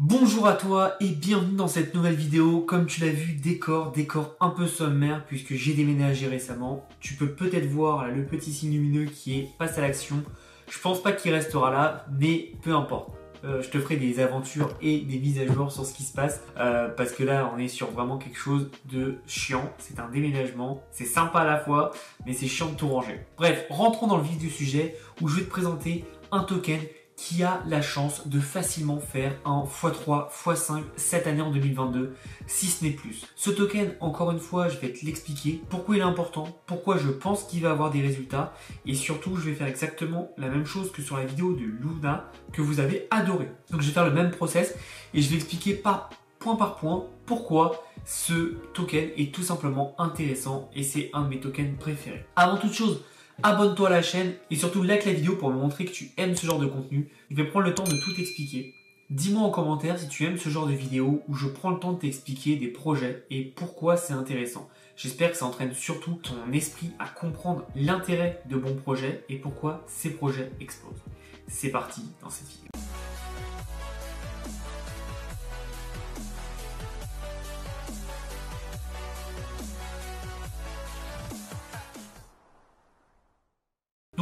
Bonjour à toi et bienvenue dans cette nouvelle vidéo. Comme tu l'as vu, décor, décor un peu sommaire puisque j'ai déménagé récemment. Tu peux peut-être voir le petit signe lumineux qui est passe à l'action. Je pense pas qu'il restera là, mais peu importe. Euh, je te ferai des aventures et des mises à jour sur ce qui se passe euh, parce que là on est sur vraiment quelque chose de chiant. C'est un déménagement, c'est sympa à la fois, mais c'est chiant de tout ranger. Bref, rentrons dans le vif du sujet où je vais te présenter un token qui a la chance de facilement faire un x3, x5 cette année en 2022, si ce n'est plus. Ce token, encore une fois, je vais te l'expliquer, pourquoi il est important, pourquoi je pense qu'il va avoir des résultats, et surtout, je vais faire exactement la même chose que sur la vidéo de Luna que vous avez adoré. Donc je vais faire le même process et je vais expliquer pas point par point pourquoi ce token est tout simplement intéressant et c'est un de mes tokens préférés. Avant toute chose, abonne-toi à la chaîne et surtout like la vidéo pour me montrer que tu aimes ce genre de contenu. Je vais prendre le temps de tout expliquer. Dis-moi en commentaire si tu aimes ce genre de vidéo où je prends le temps de t'expliquer des projets et pourquoi c'est intéressant. J'espère que ça entraîne surtout ton esprit à comprendre l'intérêt de bons projets et pourquoi ces projets explosent. C'est parti dans cette vidéo.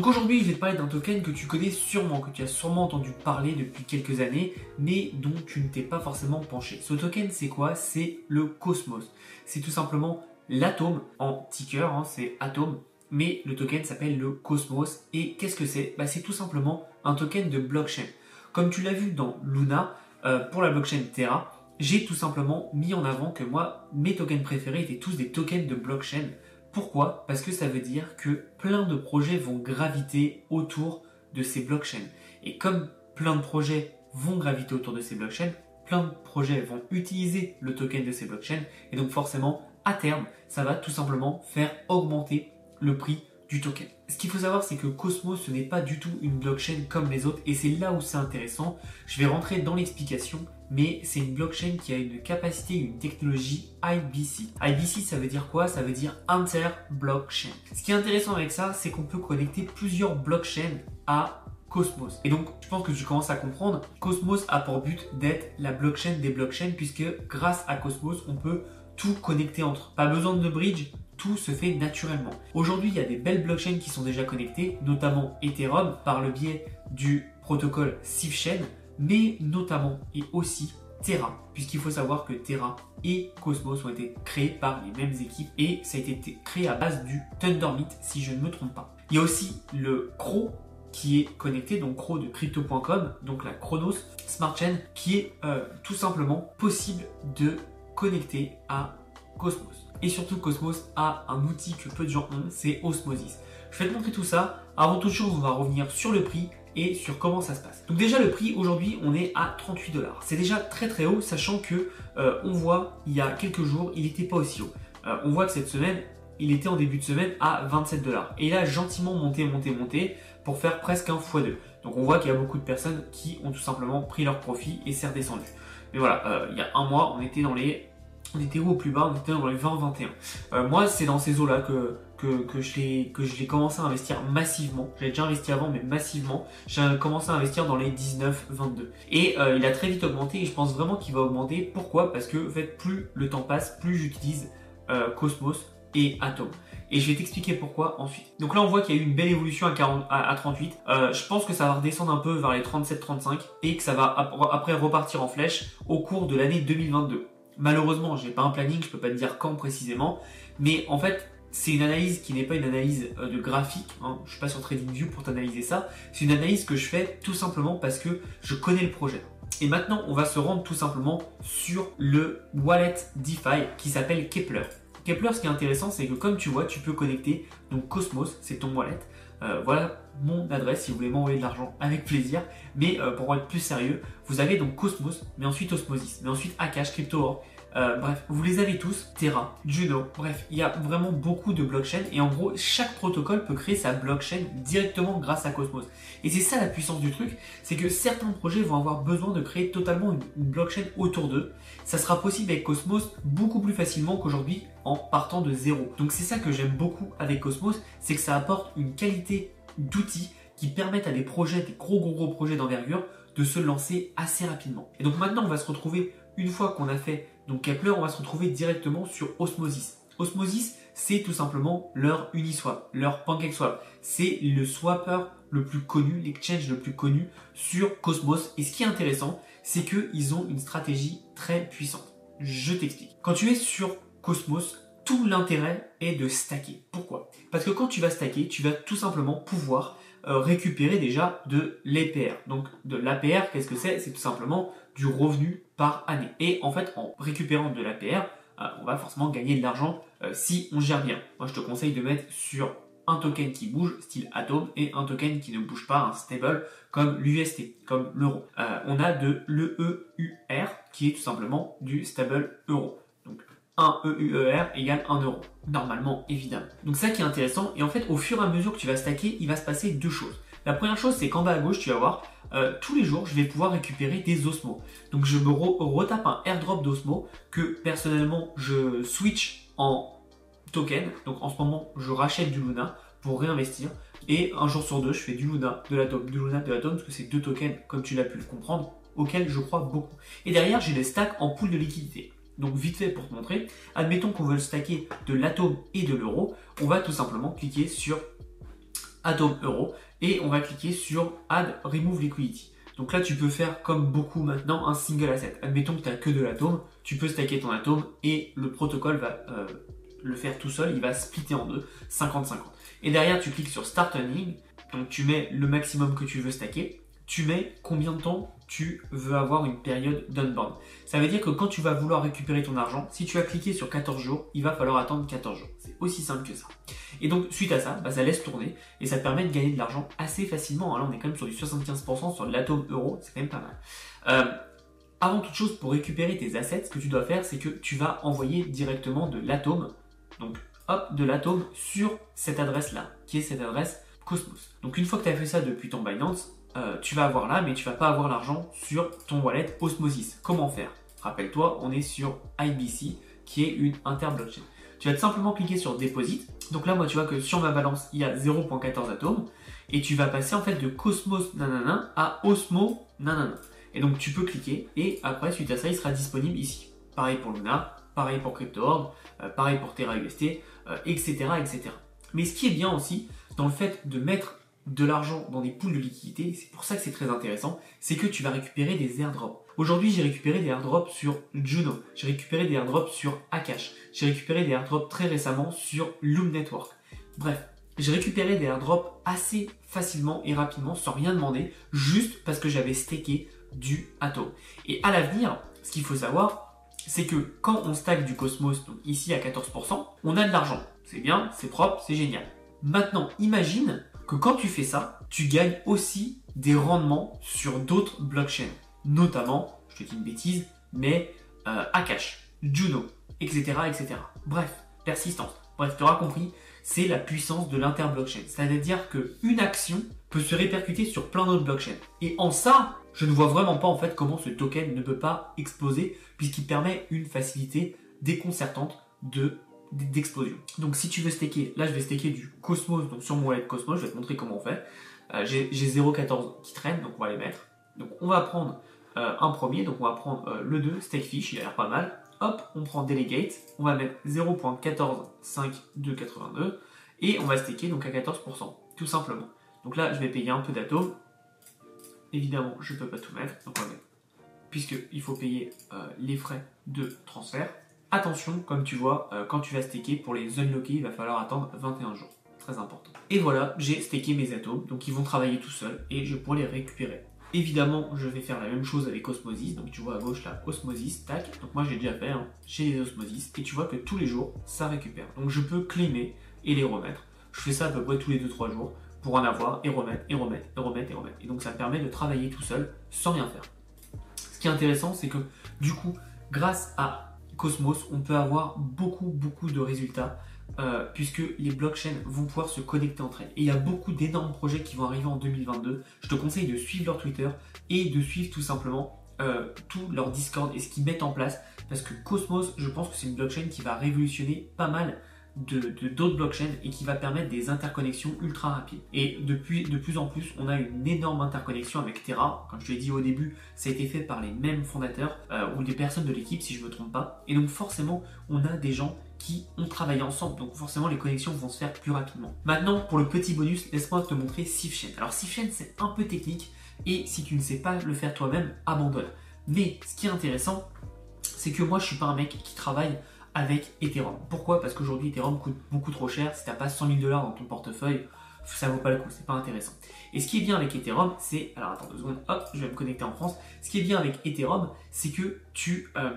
Donc aujourd'hui, je vais te parler d'un token que tu connais sûrement, que tu as sûrement entendu parler depuis quelques années, mais dont tu ne t'es pas forcément penché. Ce token, c'est quoi? C'est le Cosmos. C'est tout simplement l'atome en ticker, hein, c'est atome, mais le token s'appelle le Cosmos. Et qu'est-ce que c'est? Bah, C'est tout simplement un token de blockchain. Comme tu l'as vu dans Luna, euh, pour la blockchain Terra, j'ai tout simplement mis en avant que moi, mes tokens préférés étaient tous des tokens de blockchain pourquoi? Parce que ça veut dire que plein de projets vont graviter autour de ces blockchains. Et comme plein de projets vont graviter autour de ces blockchains, plein de projets vont utiliser le token de ces blockchains. Et donc forcément, à terme, ça va tout simplement faire augmenter le prix du token. Ce qu'il faut savoir, c'est que Cosmos, ce n'est pas du tout une blockchain comme les autres, et c'est là où c'est intéressant. Je vais rentrer dans l'explication, mais c'est une blockchain qui a une capacité, une technologie IBC. IBC, ça veut dire quoi? Ça veut dire Inter-Blockchain. Ce qui est intéressant avec ça, c'est qu'on peut connecter plusieurs blockchains à Cosmos. Et donc, je pense que tu commences à comprendre, Cosmos a pour but d'être la blockchain des blockchains, puisque grâce à Cosmos, on peut tout connecter entre. Pas besoin de bridge, tout se fait naturellement. Aujourd'hui, il y a des belles blockchains qui sont déjà connectées, notamment Ethereum par le biais du protocole SafeChain, mais notamment et aussi Terra, puisqu'il faut savoir que Terra et Cosmos ont été créés par les mêmes équipes et ça a été créé à base du Thundermint si je ne me trompe pas. Il y a aussi le Cro qui est connecté, donc Cro de crypto.com, donc la Chronos Smart Chain, qui est euh, tout simplement possible de connecter à Cosmos. Et surtout, Cosmos a un outil que peu de gens ont, c'est Osmosis. Je vais te montrer tout ça. Avant toute chose, on va revenir sur le prix et sur comment ça se passe. Donc déjà le prix aujourd'hui on est à 38 dollars. C'est déjà très très haut sachant que euh, on voit il y a quelques jours il n'était pas aussi haut. Euh, on voit que cette semaine il était en début de semaine à 27 dollars et il a gentiment monté monté monté pour faire presque un x2. Donc on voit qu'il y a beaucoup de personnes qui ont tout simplement pris leur profit et c'est redescendu. Mais voilà, euh, il y a un mois on était dans les on était où au plus bas On était dans les 20-21. Euh, moi, c'est dans ces eaux-là que, que, que je l'ai commencé à investir massivement. J'avais déjà investi avant, mais massivement. J'ai commencé à investir dans les 19-22. Et euh, il a très vite augmenté et je pense vraiment qu'il va augmenter. Pourquoi? Parce que en fait, plus le temps passe, plus j'utilise euh, Cosmos et Atom. Et je vais t'expliquer pourquoi ensuite. Donc là, on voit qu'il y a eu une belle évolution à, 40, à, 38. Euh, je pense que ça va redescendre un peu vers les 37-35 et que ça va après repartir en flèche au cours de l'année 2022. Malheureusement, j'ai pas un planning, je peux pas te dire quand précisément, mais en fait, c'est une analyse qui n'est pas une analyse euh, de graphique. Hein. Je suis pas sur TradingView pour t'analyser ça. C'est une analyse que je fais tout simplement parce que je connais le projet. Et maintenant, on va se rendre tout simplement sur le wallet DeFi qui s'appelle Kepler. Kepler, ce qui est intéressant, c'est que comme tu vois, tu peux connecter donc Cosmos, c'est ton wallet. Euh, voilà mon adresse si vous voulez m'envoyer de l'argent avec plaisir. Mais euh, pour être plus sérieux, vous avez donc Cosmos, mais ensuite Osmosis, mais ensuite Akash, CryptoOr, euh, bref, vous les avez tous, Terra, Juno, bref, il y a vraiment beaucoup de blockchains et en gros, chaque protocole peut créer sa blockchain directement grâce à Cosmos. Et c'est ça la puissance du truc, c'est que certains projets vont avoir besoin de créer totalement une, blockchain autour d'eux. Ça sera possible avec Cosmos beaucoup plus facilement qu'aujourd'hui en partant de zéro. Donc c'est ça que j'aime beaucoup avec Cosmos, c'est que ça apporte une qualité d'outils qui permettent à des projets, des gros gros gros projets d'envergure, de se lancer assez rapidement. Et donc maintenant, on va se retrouver, une fois qu'on a fait donc Kepler, on va se retrouver directement sur Osmosis. Osmosis, c'est tout simplement leur Uniswap, leur PancakeSwap. C'est le swapper le plus connu, l'exchange le plus connu sur Cosmos. Et ce qui est intéressant, c'est qu'ils ont une stratégie très puissante. Je t'explique. Quand tu es sur Cosmos, tout l'intérêt est de stacker. Pourquoi? Parce que quand tu vas stacker, tu vas tout simplement pouvoir euh, récupérer déjà de l'EPR. Donc de l'APR, qu'est-ce que c'est? C'est tout simplement du revenu année. Et en fait, en récupérant de l'APR, euh, on va forcément gagner de l'argent euh, si on gère bien. Moi, je te conseille de mettre sur un token qui bouge, style Atom, et un token qui ne bouge pas, un stable, comme l'UST, comme l'euro. on a de l'EEUR, qui est tout simplement du stable euro. 1 EUER égale 1 euro. Normalement, évidemment. Donc ça qui est intéressant. Et en fait, au fur et à mesure que tu vas stacker, il va se passer deux choses. La première chose, c'est qu'en bas à gauche, tu vas voir, euh, tous les jours, je vais pouvoir récupérer des osmos. Donc je me retape un airdrop d'osmos que personnellement, je switch en token. Donc en ce moment, je rachète du Luna pour réinvestir. Et un jour sur deux, je fais du Luna, de l'Atom, du Luna, de l'Atom, parce que c'est deux tokens, comme tu l'as pu le comprendre, auxquels je crois beaucoup. Et derrière, j'ai les stacks en pool de liquidité. Donc vite fait pour te montrer, admettons qu'on veut stacker de l'atome et de l'euro, on va tout simplement cliquer sur Atom Euro et on va cliquer sur Add Remove Liquidity. Donc là, tu peux faire comme beaucoup maintenant un single asset. Admettons que tu n'as que de l'atome, tu peux stacker ton atome et le protocole va euh, le faire tout seul, il va splitter en deux, 50-50. Et derrière, tu cliques sur Start Earning, donc tu mets le maximum que tu veux stacker, tu mets combien de temps tu veux avoir une période d'unbound. Ça veut dire que quand tu vas vouloir récupérer ton argent, si tu as cliqué sur 14 jours, il va falloir attendre 14 jours. C'est aussi simple que ça. Et donc, suite à ça, bah, ça laisse tourner et ça te permet de gagner de l'argent assez facilement. Là, on est quand même sur du 75% sur l'atome euro, c'est quand même pas mal. Euh, avant toute chose, pour récupérer tes assets, ce que tu dois faire, c'est que tu vas envoyer directement de l'atome, donc hop, de l'atome sur cette adresse-là, qui est cette adresse Cosmos. Donc une fois que tu as fait ça depuis ton Binance, euh, tu vas avoir là, mais tu vas pas avoir l'argent sur ton wallet Osmosis. Comment faire? Rappelle-toi, on est sur IBC, qui est une interblockchain. Tu vas simplement cliquer sur Deposit. Donc là, moi, tu vois que sur ma balance, il y a 0.14 atomes. Et tu vas passer en fait de Cosmos nanana à Osmo nanana. Et donc tu peux cliquer et après, suite à ça, il sera disponible ici. Pareil pour Luna, pareil pour CryptoOrb, euh, pareil pour TerraUST, etc., etc. Mais ce qui est bien aussi, dans le fait de mettre de l'argent dans des pools de liquidité, c'est pour ça que c'est très intéressant, c'est que tu vas récupérer des airdrops. Aujourd'hui, j'ai récupéré des airdrops sur Juno, j'ai récupéré des airdrops sur Akash, j'ai récupéré des airdrops très récemment sur Loom Network. Bref, j'ai récupéré des airdrops assez facilement et rapidement sans rien demander, juste parce que j'avais stacké du Atom. Et à l'avenir, ce qu'il faut savoir, c'est que quand on stack du Cosmos, donc ici à 14%, on a de l'argent. C'est bien, c'est propre, c'est génial. Maintenant, imagine quand tu fais ça, tu gagnes aussi des rendements sur d'autres blockchains. Notamment, je te dis une bêtise, mais euh, Akash, Juno, etc., etc. Bref, persistance. Bref, tu auras compris, c'est la puissance de l'interblockchain. C'est-à-dire qu'une action peut se répercuter sur plein d'autres blockchains. Et en ça, je ne vois vraiment pas en fait comment ce token ne peut pas exploser puisqu'il permet une facilité déconcertante de d'explosion. Donc si tu veux staker, là je vais staker du Cosmos, donc sur mon wallet Cosmos, je vais te montrer comment on fait. Euh, j'ai 0.14 qui traîne, donc on va les mettre. Donc on va prendre euh, un premier, donc on va prendre euh, le 2, Stakefish, il a l'air pas mal. Hop, on prend Delegate, on va mettre 0.14582, et on va staker donc à 14%, tout simplement. Donc là je vais payer un peu d'atomes. Évidemment, je ne peux pas tout mettre, donc on va mettre, puisqu'il faut payer les frais de transfert. Attention, comme tu vois, euh, quand tu vas staker, pour les unlocker, il va falloir attendre 21 jours. Très important. Et voilà, j'ai stacké mes atomes, donc ils vont travailler tout seuls et je pourrai les récupérer. Évidemment, je vais faire la même chose avec Osmosis. Donc tu vois à gauche là, Osmosis, tac. Donc moi j'ai déjà fait hein, chez les Osmosis. Et tu vois que tous les jours, ça récupère. Donc je peux claimer et les remettre. Je fais ça à peu près tous les 2-3 jours pour en avoir et remettre et remettre et remettre et remettre. Et donc ça me permet de travailler tout seul sans rien faire. Ce qui est intéressant, c'est que du coup, grâce à Cosmos, on peut avoir beaucoup, beaucoup de résultats euh, puisque les blockchains vont pouvoir se connecter entre elles. Et il y a beaucoup d'énormes projets qui vont arriver en 2022. Je te conseille de suivre leur Twitter et de suivre tout simplement euh, tout leur Discord et ce qu'ils mettent en place parce que Cosmos, je pense que c'est une blockchain qui va révolutionner pas mal de d'autres blockchains et qui va permettre des interconnexions ultra rapides. Et depuis de plus en plus, on a une énorme interconnexion avec Terra. Comme je te l'ai dit au début, ça a été fait par les mêmes fondateurs euh, ou des personnes de l'équipe, si je me trompe pas. Et donc forcément, on a des gens qui ont travaillé ensemble. Donc forcément, les connexions vont se faire plus rapidement. Maintenant, pour le petit bonus, laisse-moi te montrer SafeChain. Alors SafeChain, c'est un peu technique et si tu ne sais pas le faire toi-même, abandonne. Mais ce qui est intéressant, c'est que moi, je suis pas un mec qui travaille avec Ethereum. Pourquoi? Parce qu'aujourd'hui, Ethereum coûte beaucoup trop cher. Si tu n'as pas 100 000 dollars dans ton portefeuille, ça vaut pas le coup, c'est pas intéressant. Et ce qui est bien avec Ethereum, c'est. Alors attends deux secondes, hop, je vais me connecter en France. Ce qui est bien avec Ethereum, c'est que tu euh,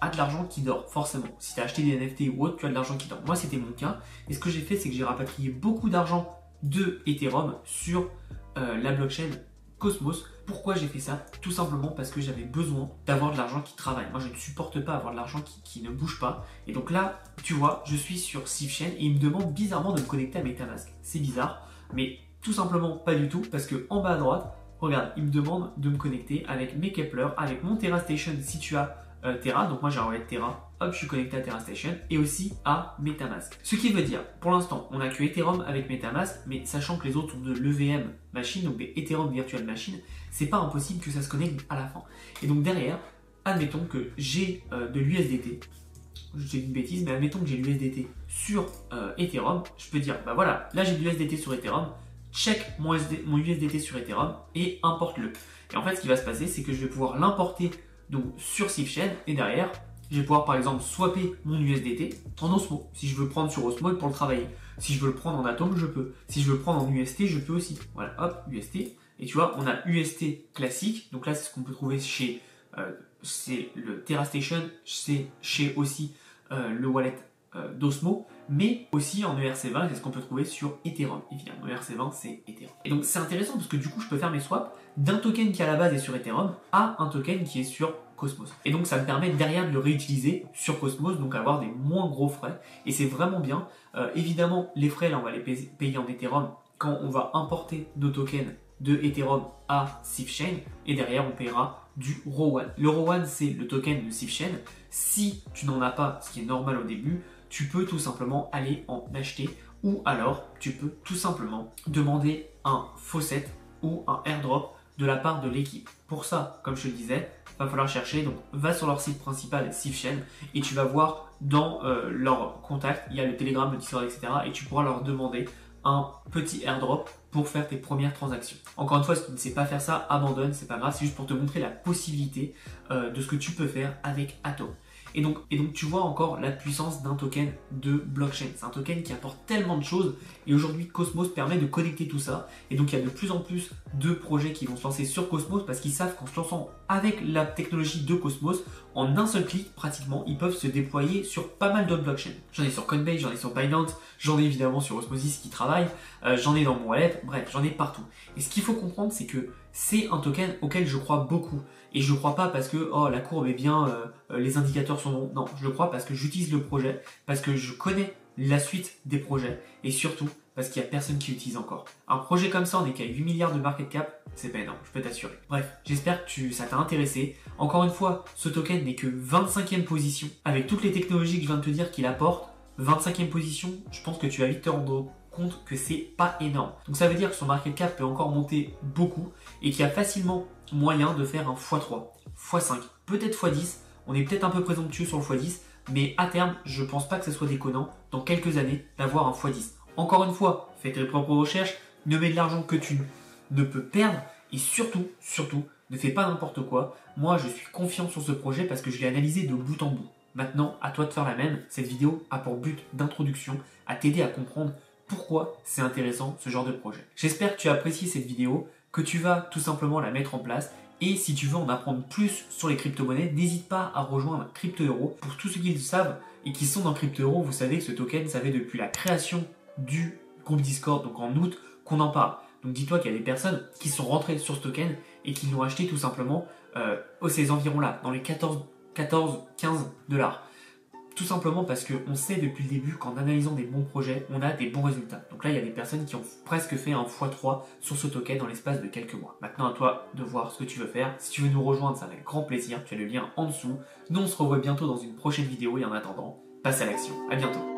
as de l'argent qui dort, forcément. Si tu as acheté des NFT ou autre, tu as de l'argent qui dort. Moi, c'était mon cas. Et ce que j'ai fait, c'est que j'ai rapatrié beaucoup d'argent de Ethereum sur euh, la blockchain Cosmos. Pourquoi j'ai fait ça? Tout simplement parce que j'avais besoin d'avoir de l'argent qui travaille. Moi, je ne supporte pas avoir de l'argent qui, ne bouge pas. Et donc là, tu vois, je suis sur SafeChain et il me demande bizarrement de me connecter à MetaMask. C'est bizarre, mais tout simplement pas du tout parce que en bas à droite, regarde, il me demande de me connecter avec mes Kepler, avec mon Terra Station si tu as euh, Terra. Donc moi j'ai envoyé Terra hop, je suis connecté à TerraStation et aussi à MetaMask. Ce qui veut dire, pour l'instant, on a que Ethereum avec MetaMask, mais sachant que les autres sont de l'EVM machine, donc des Ethereum Virtual Machine, c'est pas impossible que ça se connecte à la fin. Et donc derrière, admettons que j'ai euh, de l'USDT, dis une bêtise, mais admettons que j'ai l'USDT sur euh, Ethereum, je peux dire, bah voilà, là j'ai de l'USDT sur Ethereum, check mon, mon USDT sur Ethereum et importe-le. Et en fait, ce qui va se passer, c'est que je vais pouvoir l'importer donc sur SafeChain et derrière, je vais pouvoir par exemple swapper mon USDT en Osmo, si je veux prendre sur Osmo pour le travailler. Si je veux le prendre en Atom, je peux. Si je veux le prendre en UST, je peux aussi. Voilà, hop, UST. Et tu vois, on a UST classique, donc là c'est ce qu'on peut trouver chez euh, c'est le TerraStation, c'est chez aussi euh, le wallet euh, d'Osmo, mais aussi en ERC20, c'est ce qu'on peut trouver sur Ethereum. Évidemment, ERC20 c'est Ethereum. Et donc c'est intéressant parce que du coup je peux faire mes swaps d'un token qui à la base est sur Ethereum à un token qui est sur Cosmos. Et donc ça me permet derrière de le réutiliser sur Cosmos, donc avoir des moins gros frais. Et c'est vraiment bien. Évidemment, les frais, là, on va les payer en Ethereum quand on va importer nos tokens de Ethereum à SafeChain. Et derrière, on paiera du RO1. Le RO1, c'est le token de SafeChain. Si tu n'en as pas, ce qui est normal au début, tu peux tout simplement aller en acheter ou alors tu peux tout simplement demander un faucet ou un airdrop de la part de l'équipe. Pour ça, comme je te le disais, va falloir chercher. Donc, va sur leur site principal, SafeChain, et tu vas voir dans euh, leur contact, il y a le Telegram, le Discord, etc. Et tu pourras leur demander petit airdrop pour faire tes premières transactions. Encore une fois, si tu ne sais pas faire ça, abandonne, c'est pas grave, c'est juste pour te montrer la possibilité euh, de ce que tu peux faire avec Atom. Et donc, et donc tu vois encore la puissance d'un token de blockchain. C'est un token qui apporte tellement de choses et aujourd'hui Cosmos permet de connecter tout ça. Et donc il y a de plus en plus de projets qui vont se lancer sur Cosmos parce qu'ils savent qu'en se lançant avec la technologie de Cosmos, en un seul clic pratiquement, ils peuvent se déployer sur pas mal d'autres blockchains. J'en ai sur Coinbase, j'en ai sur Binance, j'en ai évidemment sur Osmosis qui travaille, euh, j'en ai dans mon wallet, bref, j'en ai partout. Et ce qu'il faut comprendre, c'est que c'est un token auquel je crois beaucoup. Et je ne crois pas parce que oh, la courbe est bien, euh, euh, les indicateurs sont bons. Non, je le crois parce que j'utilise le projet, parce que je connais la suite des projets et surtout parce qu'il n'y a personne qui utilise encore. Un projet comme ça, on est qu'à 8 milliards de market cap, c'est pas énorme, je peux t'assurer. Bref, j'espère que ça t'a intéressé. Encore une fois, ce token n'est que 25e position. Avec toutes les technologies que je viens de te dire qu'il apporte, 25e position, je pense que tu vas vite te rendre compte que c'est pas énorme. Donc ça veut dire que son market cap peut encore monter beaucoup et qu'il y a facilement moyen de faire un x3, x5, peut-être x10. On est peut-être un peu présomptueux sur le x10, mais à terme, je pense pas que ce soit déconnant dans quelques années d'avoir un x10. Encore une fois, fais tes propres recherches, ne mets de l'argent que tu ne peux perdre et surtout, surtout, ne fais pas n'importe quoi. Moi, je suis confiant sur ce projet parce que je l'ai analysé de bout en bout. Maintenant, à toi de faire la même. Cette vidéo a pour but d'introduction à t'aider à comprendre pourquoi c'est intéressant ce genre de projet. J'espère que tu as apprécié cette vidéo, que tu vas tout simplement la mettre en place et si tu veux en apprendre plus sur les crypto-monnaies, n'hésite pas à rejoindre Crypto Euro. Pour tous ceux qui le savent et qui sont dans Crypto Euro, vous savez que ce token, ça fait depuis la création du groupe Discord, donc en août, qu'on en parle. Donc dis-toi qu'il y a des personnes qui sont rentrées sur ce token et qui l'ont acheté tout simplement euh, aux ces environs-là, dans les 14, 14, 15 dollars. Tout simplement parce qu'on sait depuis le début qu'en analysant des bons projets, on a des bons résultats. Donc là, il y a des personnes qui ont presque fait un x3 sur ce token dans l'espace de quelques mois. Maintenant, à toi de voir ce que tu veux faire. Si tu veux nous rejoindre, ça avec grand plaisir. Tu as le lien en dessous. Nous, on se revoit bientôt dans une prochaine vidéo et en attendant, passe à l'action. À bientôt.